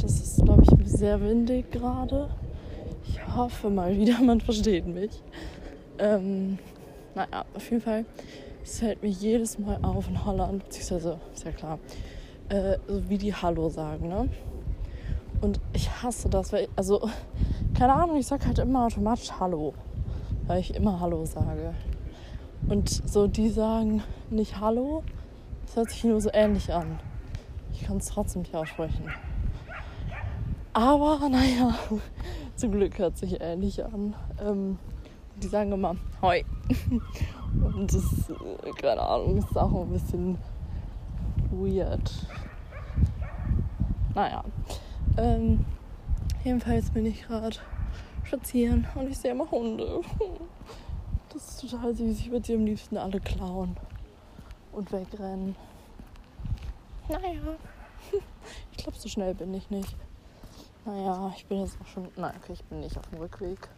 Das ist, glaube ich, sehr windig gerade. Ich hoffe mal wieder, man versteht mich. Ähm, naja, auf jeden Fall, es fällt mir jedes Mal auf in Holland, beziehungsweise, ist ja klar, äh, so wie die Hallo sagen, ne? Und ich hasse das, weil, also, keine Ahnung, ich sag halt immer automatisch Hallo, weil ich immer Hallo sage. Und so, die sagen nicht Hallo, das hört sich nur so ähnlich an. Ich kann es trotzdem nicht aussprechen. Aber naja, zum Glück hört sich ähnlich an. Ähm, die sagen immer Hoi. Und das, äh, keine Ahnung, ist auch ein bisschen weird. Naja. Ähm, jedenfalls bin ich gerade spazieren und ich sehe immer Hunde. Das ist total süß. Ich würde sie am liebsten alle klauen und wegrennen. Naja. Ich glaube, so schnell bin ich nicht. Naja, ich bin jetzt auch schon. Nein, okay, ich bin nicht auf dem Rückweg.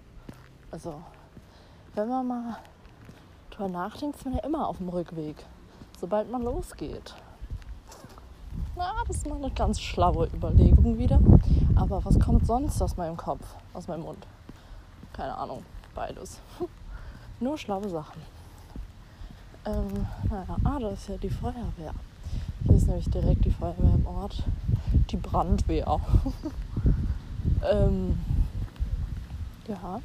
Also, wenn man mal drüber nachdenkt, ist man ja immer auf dem Rückweg. Sobald man losgeht. Na, das ist mal eine ganz schlaue Überlegung wieder. Aber was kommt sonst aus meinem Kopf, aus meinem Mund? Keine Ahnung, beides. Nur schlaue Sachen. Ähm, naja, ah, da ist ja die Feuerwehr. Hier ist nämlich direkt die Feuerwehr im Ort. Die Brandwehr. ähm, ja,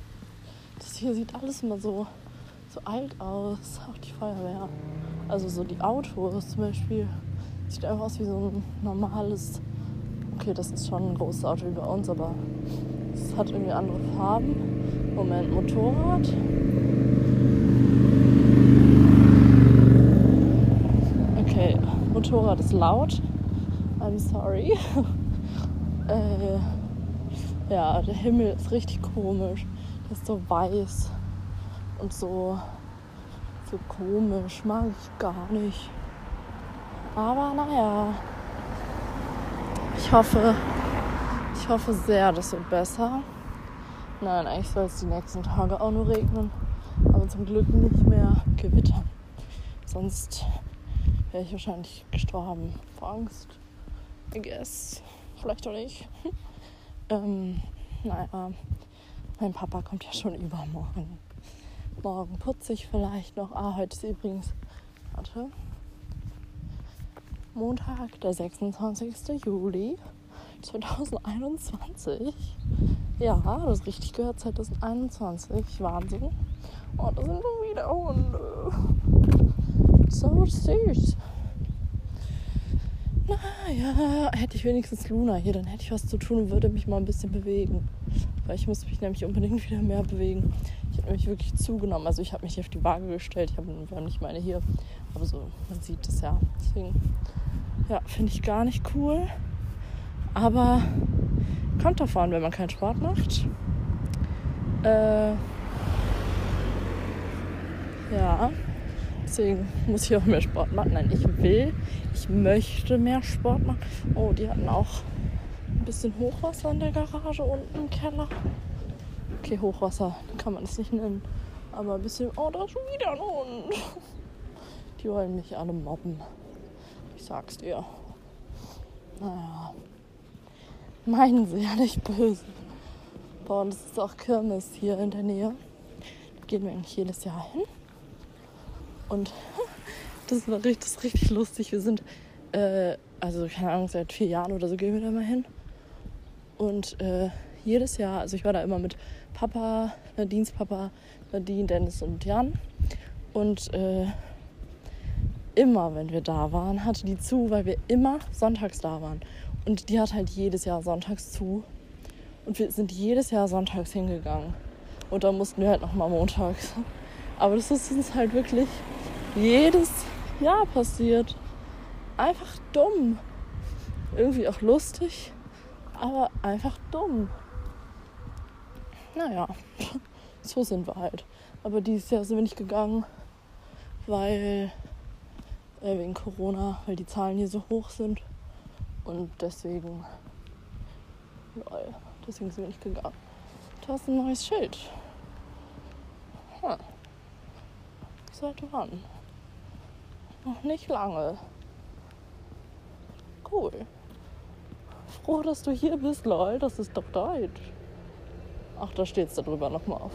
das hier sieht alles immer so, so alt aus. Auch die Feuerwehr. Also so die Autos zum Beispiel. Sieht einfach aus wie so ein normales. Okay, das ist schon ein großes Auto wie bei uns, aber es hat irgendwie andere Farben. Moment, Motorrad. Okay, Motorrad ist laut. I'm sorry. äh, ja, der Himmel ist richtig komisch. Der ist so weiß und so, so komisch. Mag ich gar nicht. Aber naja. Ich hoffe, ich hoffe sehr, das wird besser. Nein, eigentlich soll es die nächsten Tage auch nur regnen. Aber zum Glück nicht mehr gewittern. Sonst wäre ich wahrscheinlich gestorben vor Angst. I guess. Vielleicht auch nicht. ähm, naja, mein Papa kommt ja schon übermorgen. Morgen putze ich vielleicht noch. Ah, heute ist übrigens, warte, Montag, der 26. Juli 2021. Ja, das ist richtig gehört, 2021. Wahnsinn. Oh, da sind schon wieder Hunde. So süß. Naja, hätte ich wenigstens Luna hier, dann hätte ich was zu tun und würde mich mal ein bisschen bewegen. Weil ich muss mich nämlich unbedingt wieder mehr bewegen. Ich habe nämlich wirklich zugenommen. Also ich habe mich hier auf die Waage gestellt. Ich habe nicht meine hier. Aber so, man sieht es ja. Deswegen, ja, finde ich gar nicht cool. Aber kommt davon, wenn man keinen Sport macht. Äh, ja, deswegen muss ich auch mehr Sport machen. Nein, ich will, ich möchte mehr Sport machen. Oh, die hatten auch ein bisschen Hochwasser in der Garage unten im Keller. Okay, Hochwasser kann man es nicht nennen. Aber ein bisschen. Oh, da ist schon wieder ein Hund. Die wollen mich alle mobben. Ich sag's dir. Naja. Meinen sie ja nicht böse. Boah, und es ist auch Kirmes hier in der Nähe. Da gehen wir eigentlich jedes Jahr hin. Und das war richtig, das ist richtig lustig. Wir sind, äh, also keine Ahnung, seit vier Jahren oder so gehen wir da mal hin. Und äh, jedes Jahr, also ich war da immer mit Papa, Nadines Papa, Nadine, Dennis und Jan. Und äh, immer, wenn wir da waren, hatte die zu, weil wir immer sonntags da waren. Und die hat halt jedes Jahr sonntags zu. Und wir sind jedes Jahr sonntags hingegangen. Und dann mussten wir halt nochmal montags. Aber das ist uns halt wirklich jedes Jahr passiert. Einfach dumm. Irgendwie auch lustig aber einfach dumm. Naja, so sind wir halt. Aber dieses Jahr sind wir nicht gegangen, weil äh, wegen Corona, weil die Zahlen hier so hoch sind. Und deswegen, lol, deswegen sind wir nicht gegangen. Da ist ein neues Schild. Hm. Seit wann? Noch nicht lange. Cool froh, dass du hier bist, lol. Das ist doch Deutsch. Ach, da steht es darüber nochmal auf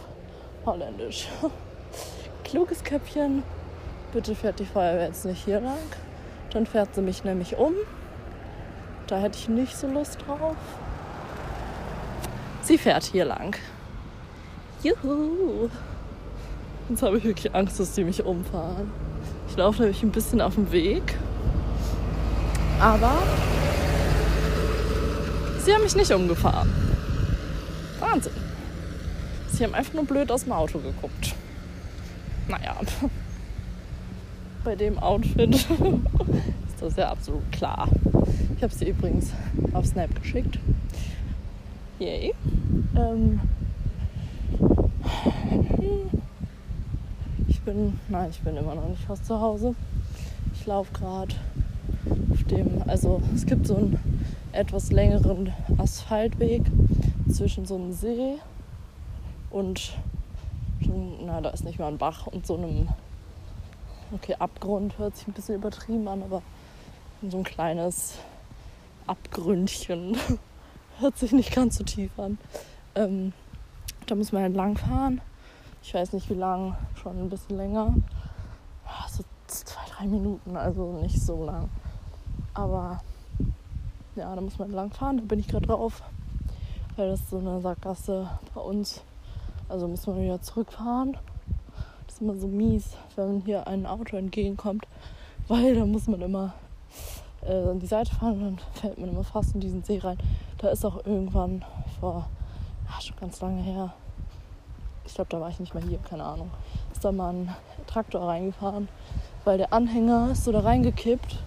Holländisch. Kluges Köpfchen. Bitte fährt die Feuerwehr jetzt nicht hier lang. Dann fährt sie mich nämlich um. Da hätte ich nicht so Lust drauf. Sie fährt hier lang. Juhu. Jetzt habe ich wirklich Angst, dass die mich umfahren. Laufe nämlich ein bisschen auf dem Weg. Aber sie haben mich nicht umgefahren. Wahnsinn. Sie haben einfach nur blöd aus dem Auto geguckt. Naja, bei dem Outfit ist das ja absolut klar. Ich habe sie übrigens auf Snap geschickt. Yay. Ähm, bin, nein, ich bin immer noch nicht fast zu Hause. Ich laufe gerade auf dem, also es gibt so einen etwas längeren Asphaltweg zwischen so einem See und, na, da ist nicht mal ein Bach und so einem, okay, Abgrund hört sich ein bisschen übertrieben an, aber so ein kleines Abgründchen hört sich nicht ganz so tief an. Ähm, da muss man entlang halt fahren. Ich weiß nicht wie lang, schon ein bisschen länger. So zwei, drei Minuten, also nicht so lang. Aber ja, da muss man entlang fahren. Da bin ich gerade drauf, weil das ist so eine Sackgasse bei uns. Also muss man wieder zurückfahren. Das ist immer so mies, wenn hier ein Auto entgegenkommt, weil da muss man immer äh, an die Seite fahren und dann fällt man immer fast in diesen See rein. Da ist auch irgendwann vor, ach, schon ganz lange her, glaube, da war ich nicht mehr hier, keine Ahnung, ist da mal ein Traktor reingefahren, weil der Anhänger ist so da reingekippt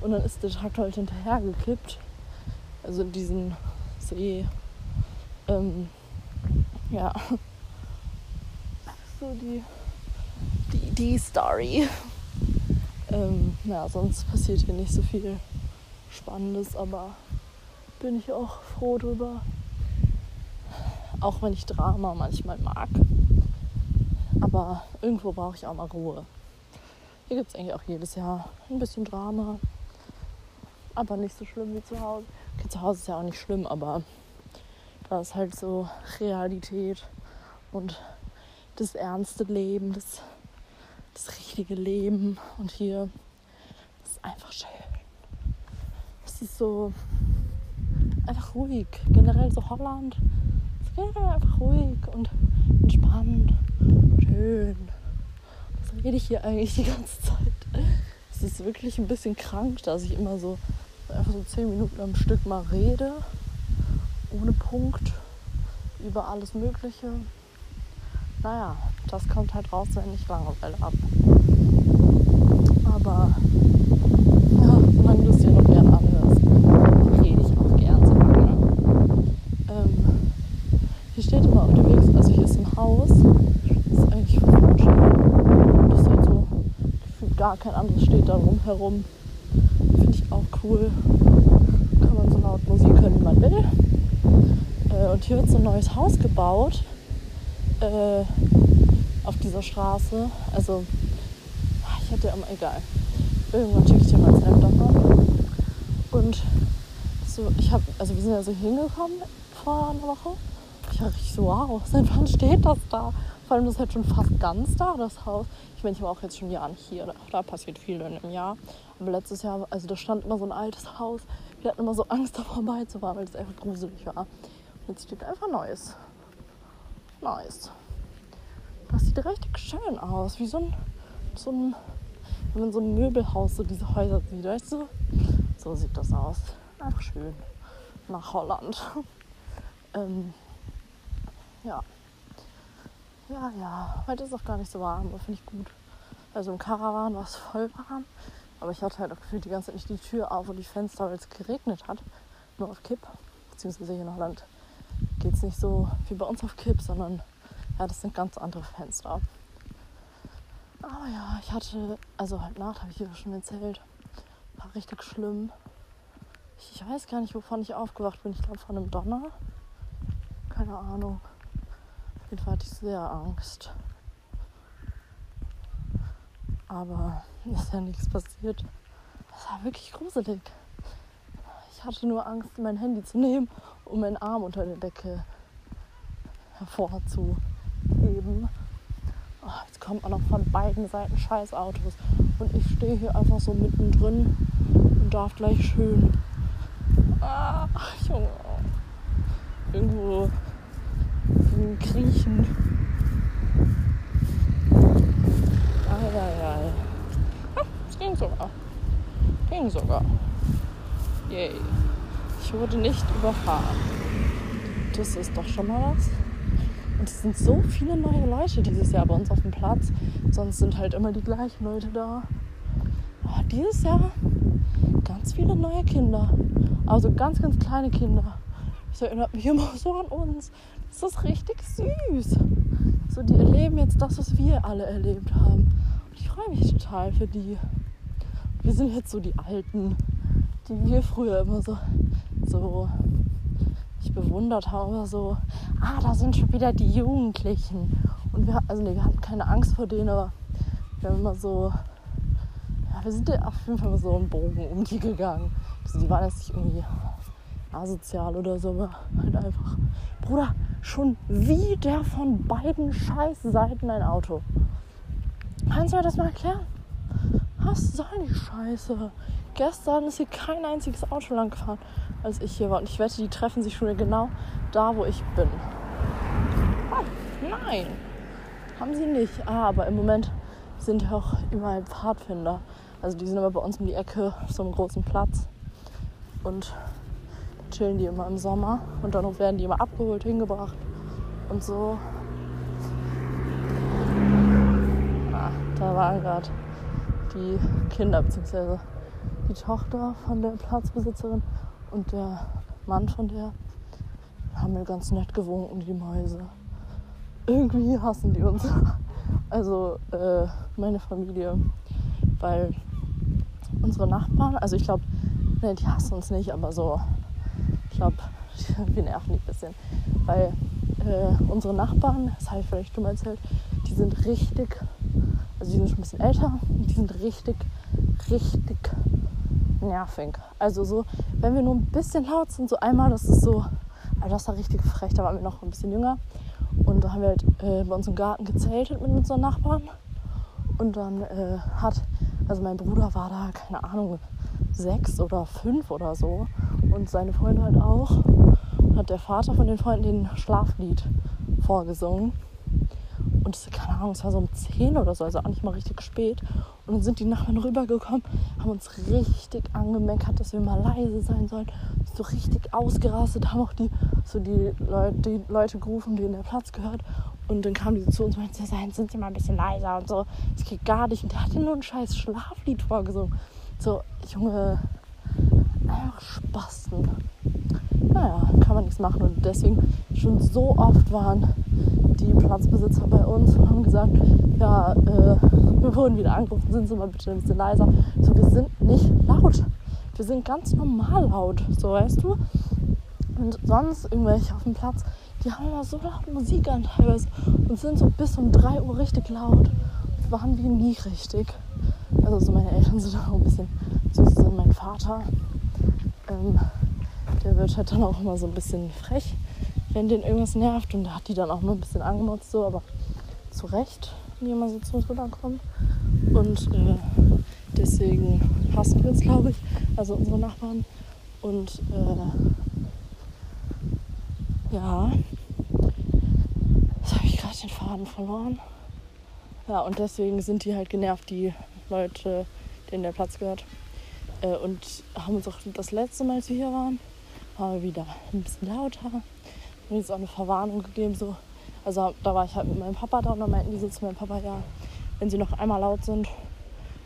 und dann ist der Traktor halt hinterher gekippt. Also in diesen See. Ähm, ja. So die, die, die Story. Ähm, ja, sonst passiert hier nicht so viel Spannendes, aber bin ich auch froh drüber. Auch wenn ich Drama manchmal mag. Aber irgendwo brauche ich auch mal Ruhe. Hier gibt es eigentlich auch jedes Jahr ein bisschen Drama. Aber nicht so schlimm wie zu Hause. Okay, zu Hause ist ja auch nicht schlimm, aber da ist halt so Realität und das ernste Leben, das das richtige Leben. Und hier ist einfach schön. Es ist so einfach ruhig. Generell so Holland. Generell einfach ruhig und entspannt. Schön. Was rede ich hier eigentlich die ganze Zeit? Es ist wirklich ein bisschen krank, dass ich immer so einfach so zehn Minuten am Stück mal rede. Ohne Punkt. Über alles Mögliche naja, das kommt halt raus, wenn ich Langeweile habe. Aber ja, solange du es dir noch gerne anhörst, rede ich auch gern so lange. Ähm, hier steht immer auf dem Weg, also hier ist ein Haus, das ist eigentlich voll schön. Das ist halt so, kein anderes steht da rumherum. Finde ich auch cool. Kann man so laut Musik hören, wie man will. Äh, und hier wird so ein neues Haus gebaut äh, auf dieser Straße. Also, ich hatte immer, egal. Irgendwann schicke ich dir mal Snap davon. Und so, ich habe, also wir sind ja so hingekommen vor einer Woche. Ich richtig so, wow, seit wann steht das da? Vor allem, das ist halt schon fast ganz da, das Haus. Ich meine, ich war auch jetzt schon Jahr nicht hier. Da, passiert viel in einem Jahr. Aber letztes Jahr, also da stand immer so ein altes Haus. Wir hatten immer so Angst, da vorbeizufahren, weil es einfach gruselig war. Und jetzt steht einfach Neues. Nice. Das sieht richtig schön aus. Wie so ein, so ein wenn man so ein Möbelhaus so diese Häuser sieht, weißt du? So sieht das aus. Einfach schön. Nach Holland. ähm, ja. Ja, ja. Heute ist auch gar nicht so warm, aber finde ich gut. Also im Karawan war es voll warm. Aber ich hatte halt auch gefühlt die ganze Zeit nicht die Tür auf und die Fenster, weil es geregnet hat. Nur auf Kipp. Beziehungsweise hier in Holland geht es nicht so wie bei uns auf Kipp, sondern ja, das sind ganz andere Fenster. Aber ja, ich hatte, also heute Nacht habe ich hier schon erzählt, war richtig schlimm. Ich, ich weiß gar nicht, wovon ich aufgewacht bin. Ich glaube von einem Donner. Keine Ahnung. Auf jeden Fall hatte ich sehr Angst. Aber ist ja nichts passiert. Das war wirklich gruselig. Ich hatte nur Angst, mein Handy zu nehmen, um meinen Arm unter der Decke hervorzuheben. Oh, jetzt kommt man noch von beiden Seiten scheiß Autos. Und ich stehe hier einfach so mittendrin und darf gleich schön. Ach, Junge. Irgendwo kriechen. Eieiei. Ah, es ging sogar. Ging sogar. Yay. Ich wurde nicht überfahren. Das ist doch schon mal was. Und es sind so viele neue Leute dieses Jahr bei uns auf dem Platz. Sonst sind halt immer die gleichen Leute da. Aber dieses Jahr ganz viele neue Kinder. Also ganz, ganz kleine Kinder. Das erinnert mich immer so an uns. Das ist richtig süß. So, die erleben jetzt das, was wir alle erlebt haben. Und ich freue mich total für die. Wir sind jetzt so die Alten, die wir früher immer so, so ich bewundert habe, so, ah, da sind schon wieder die Jugendlichen. Und wir, also nee, wir hatten keine Angst vor denen, aber wir haben immer so, ja, wir sind ja auf jeden Fall so einen Bogen um die gegangen. Also die waren jetzt nicht irgendwie asozial oder so, aber halt einfach, Bruder, schon wieder von beiden scheiß Seiten ein Auto. Kannst du mir das mal erklären? Was soll die Scheiße? Gestern ist hier kein einziges Auto lang gefahren als ich hier war. Und ich wette, die treffen sich schon wieder genau da, wo ich bin. Oh, nein, haben sie nicht. Ah, aber im Moment sind auch überall Pfadfinder. Also die sind immer bei uns um die Ecke auf so einem großen Platz. Und chillen die immer im Sommer. Und dann werden die immer abgeholt, hingebracht und so. Ah, da waren gerade die Kinder bzw. die Tochter von der Platzbesitzerin und der Mann von der haben mir ganz nett gewunken, die Mäuse. Irgendwie hassen die uns. Also äh, meine Familie. Weil unsere Nachbarn, also ich glaube, ne, die hassen uns nicht, aber so, glaube, wir nerven die ein bisschen. Weil äh, unsere Nachbarn, das habe ich vielleicht schon mal erzählt, die sind richtig, also die sind schon ein bisschen älter und die sind richtig, richtig nervig. Also so, wenn wir nur ein bisschen laut sind, so einmal, das ist so, also das war richtig frech, da waren wir noch ein bisschen jünger. Und da haben wir halt äh, bei uns im Garten gezeltet mit unseren Nachbarn. Und dann äh, hat, also mein Bruder war da, keine Ahnung, sechs oder fünf oder so. Und seine Freunde halt auch. Hat der Vater von den Freunden den Schlaflied vorgesungen. Und es, keine Ahnung, es war so um 10 oder so, also auch nicht mal richtig spät. Und dann sind die Nachbarn rübergekommen, haben uns richtig angemeckert, dass wir mal leise sein sollen. So richtig ausgerastet, haben auch die, so die, Leute, die Leute gerufen, denen der Platz gehört. Und dann kamen die zu uns und meinten, sind sie mal ein bisschen leiser und so. Das geht gar nicht. Und der hat nur ein scheiß Schlaflied vorgesungen. So, Junge, einfach Spasten. Naja, kann man nichts machen. Und deswegen schon so oft waren die Platzbesitzer bei uns und haben gesagt, ja, äh, wir wurden wieder angerufen, sind Sie mal bitte ein bisschen leiser. So, wir sind nicht laut. Wir sind ganz normal laut, so weißt du. Und sonst irgendwelche auf dem Platz, die haben immer so laut Musik an teilweise und sind so bis um 3 Uhr richtig laut. Waren wir nie richtig. Also so meine Eltern sind auch ein bisschen süß, mein Vater. Ähm, der wird halt dann auch immer so ein bisschen frech wenn den irgendwas nervt. Und da hat die dann auch nur ein bisschen angemotzt, so, aber zu Recht, wie immer so zu uns rüberkommen. Und äh, deswegen hassen wir uns, glaube ich, also unsere Nachbarn. Und äh, ja, jetzt habe ich gerade den Faden verloren. Ja, und deswegen sind die halt genervt, die Leute, denen der Platz gehört. Äh, und haben uns auch das letzte Mal, als wir hier waren, waren wir wieder ein bisschen lauter mir jetzt auch eine Verwarnung gegeben. So. Also da war ich halt mit meinem Papa da und dann meinten die so zu meinem Papa, ja, wenn sie noch einmal laut sind,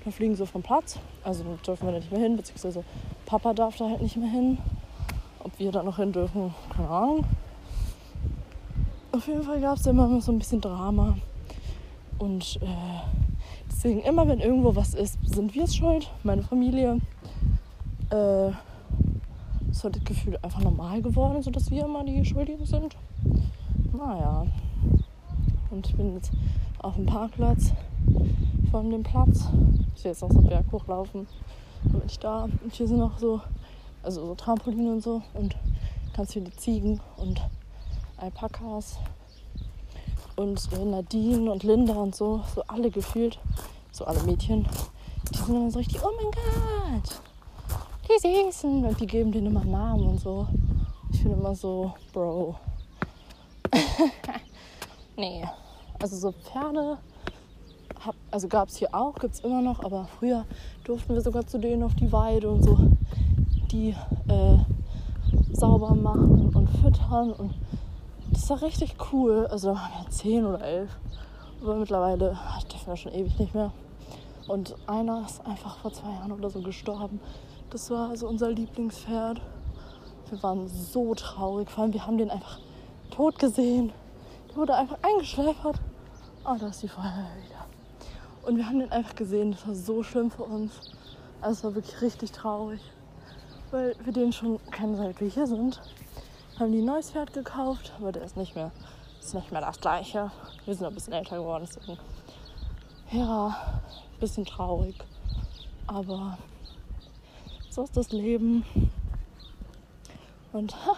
dann fliegen sie vom Platz. Also dürfen wir da nicht mehr hin, beziehungsweise Papa darf da halt nicht mehr hin. Ob wir da noch hin dürfen, keine Ahnung. Auf jeden Fall gab es immer so ein bisschen Drama. Und äh, deswegen immer, wenn irgendwo was ist, sind wir es schuld, meine Familie. Äh, ist halt das Gefühl einfach normal geworden, sodass wir immer die Schuldigen sind. Naja. Und ich bin jetzt auf dem Parkplatz von dem Platz. Ich will jetzt noch so einen Berg hochlaufen. Dann bin ich da. Und hier sind noch so Also so Trampolin und so. Und ganz viele Ziegen und Alpakas. Und Nadine und Linda und so, so alle gefühlt, so alle Mädchen, die sind immer so richtig, oh mein Gott, die Süßen. Und die geben denen immer Namen und so. Ich finde immer so, Bro. nee. Also so Pferde, hab, also gab es hier auch, gibt es immer noch, aber früher durften wir sogar zu denen auf die Weide und so die äh, sauber machen und füttern und das war richtig cool. Also da waren wir zehn oder elf. Aber mittlerweile dürfen wir schon ewig nicht mehr. Und einer ist einfach vor zwei Jahren oder so gestorben. Das war also unser Lieblingspferd. Wir waren so traurig. Vor allem, wir haben den einfach tot gesehen. Der wurde einfach eingeschläfert. Oh, da ist die Feuerwehr wieder. Und wir haben den einfach gesehen. Das war so schlimm für uns. Also es war wirklich richtig traurig. Weil wir den schon kennen, seit wir hier sind. Haben die ein neues Pferd gekauft, aber der ist nicht mehr, ist nicht mehr das gleiche. Wir sind ein bisschen älter geworden, deswegen. Ja, bisschen traurig. Aber so ist das Leben. Und ha,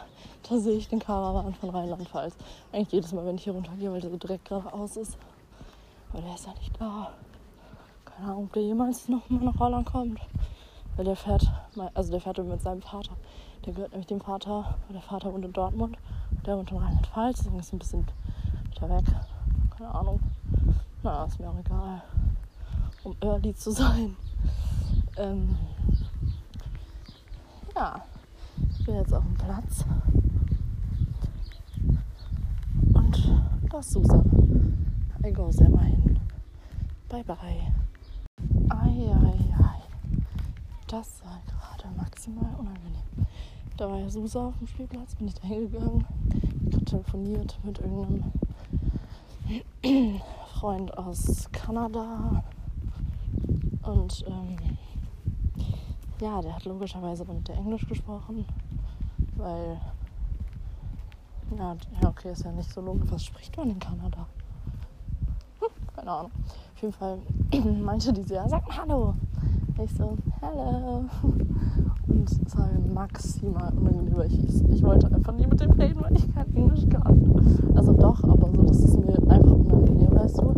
da sehe ich den Karawan von Rheinland-Pfalz. Eigentlich jedes Mal, wenn ich hier runtergehe, weil der so direkt geradeaus ist. Aber der ist ja nicht da. Keine Ahnung, ob der jemals noch mal nach Holland kommt. Weil der fährt, also der fährt mit seinem Vater. Der gehört nämlich dem Vater, der Vater wohnt in Dortmund. Der wohnt in Rheinland-Pfalz, deswegen ist ein bisschen weiter weg. Keine Ahnung. Na, ist mir auch egal. Um early zu sein. Ähm, ja, ich bin jetzt auf dem Platz. Und da ist Susa. I go mal hin. Bye bye. Ei, ei, ei. Das war gerade maximal unangenehm. Da war ja Susa auf dem Spielplatz, bin ich da hingegangen. Ich habe telefoniert mit irgendeinem Freund aus Kanada. Und ähm, ja, der hat logischerweise mit der Englisch gesprochen, weil, ja, okay, ist ja nicht so logisch. Was spricht man in Kanada? Hm, keine Ahnung. Auf jeden Fall meinte die so, ja, sag mal Hallo. Ich so, Hallo. Und es war maximal unangenehm, weil ich, ich wollte einfach nie mit dem reden, weil ich kein Englisch kann. Also doch, aber so, das ist mir einfach unangenehm, weißt du?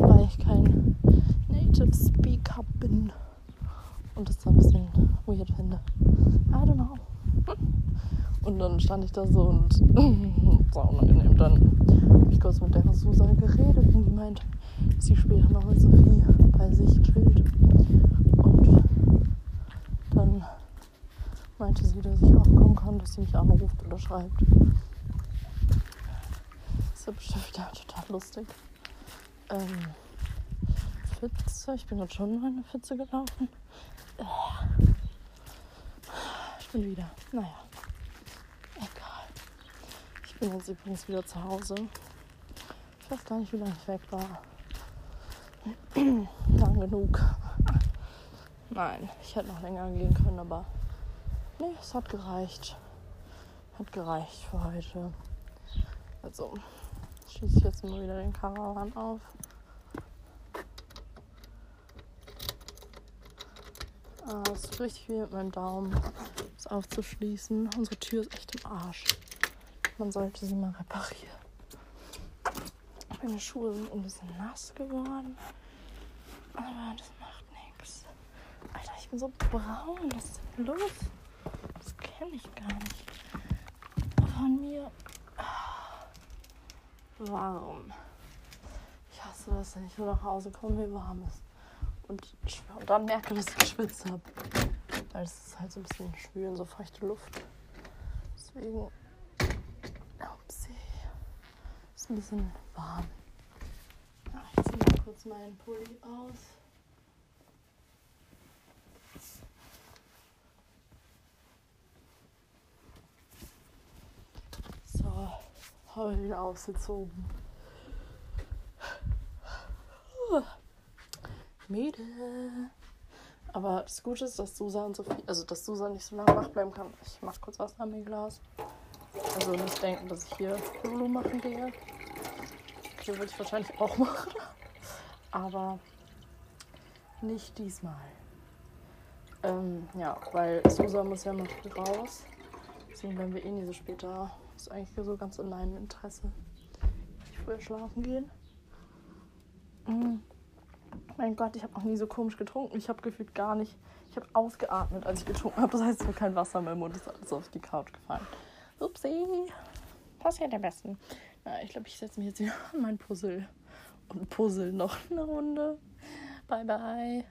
weil ich kein Native Speaker bin und das ein bisschen weird finde. I don't know. Und dann stand ich da so und es war unangenehm. Dann habe ich kurz mit der Susa geredet und die meint, sie später noch mit Sophie bei sich chillt. Und dann meinte sie, dass ich auch kommen kann, dass sie mich anruft oder schreibt. Das ist ja bestimmt total lustig. Ähm, Pfütze, ich bin gerade schon in eine Pfütze gelaufen. Ich bin wieder. Naja. Egal. Ich bin jetzt übrigens wieder zu Hause. Ich weiß gar nicht, wie lange ich weg war. Lang genug. Nein, ich hätte noch länger gehen können, aber nee, es hat gereicht. Hat gereicht für heute. Also schließe ich jetzt mal wieder den Karawan auf. Ah, es tut richtig weh mit meinem Daumen, das aufzuschließen. Unsere Tür ist echt im Arsch. Man sollte sie mal reparieren. Meine Schuhe sind ein bisschen nass geworden. Aber das macht nichts. Alter, ich bin so braun. Was ist denn los? Das kenne ich gar nicht. Von mir. Warum? Ich hasse das, wenn ich nur nach Hause komme, wie warm ist und, und dann merke, dass ich geschwitzt habe. Weil es ist halt so ein bisschen schwül und so feuchte Luft. Deswegen. Upsi. Ist ein bisschen warm. Ich ziehe mal kurz meinen Pulli aus. So, habe ich wieder ausgezogen. Mädel. Aber das Gute ist, dass Susan so viel, also dass Susan nicht so lange wach bleiben kann. Ich mach kurz Wasser in mein Glas. Also nicht denken, dass ich hier Lulu machen gehe. Okay, würde ich wahrscheinlich auch machen. Aber nicht diesmal. Ähm, ja, weil Susa muss ja noch raus. Deswegen bleiben wir eh nie so spät da. Ist eigentlich so ganz in meinem Interesse. Ich früher schlafen gehen. Mhm. Mein Gott, ich habe noch nie so komisch getrunken. Ich habe gefühlt gar nicht. Ich habe ausgeatmet, als ich getrunken habe. Das heißt, es war kein Wasser mehr im Mund. Es ist alles auf die Couch gefallen. Upsi. Passiert am besten. Na, ich glaube, ich setze mich jetzt wieder an mein Puzzle und puzzle noch eine Runde. Bye, bye.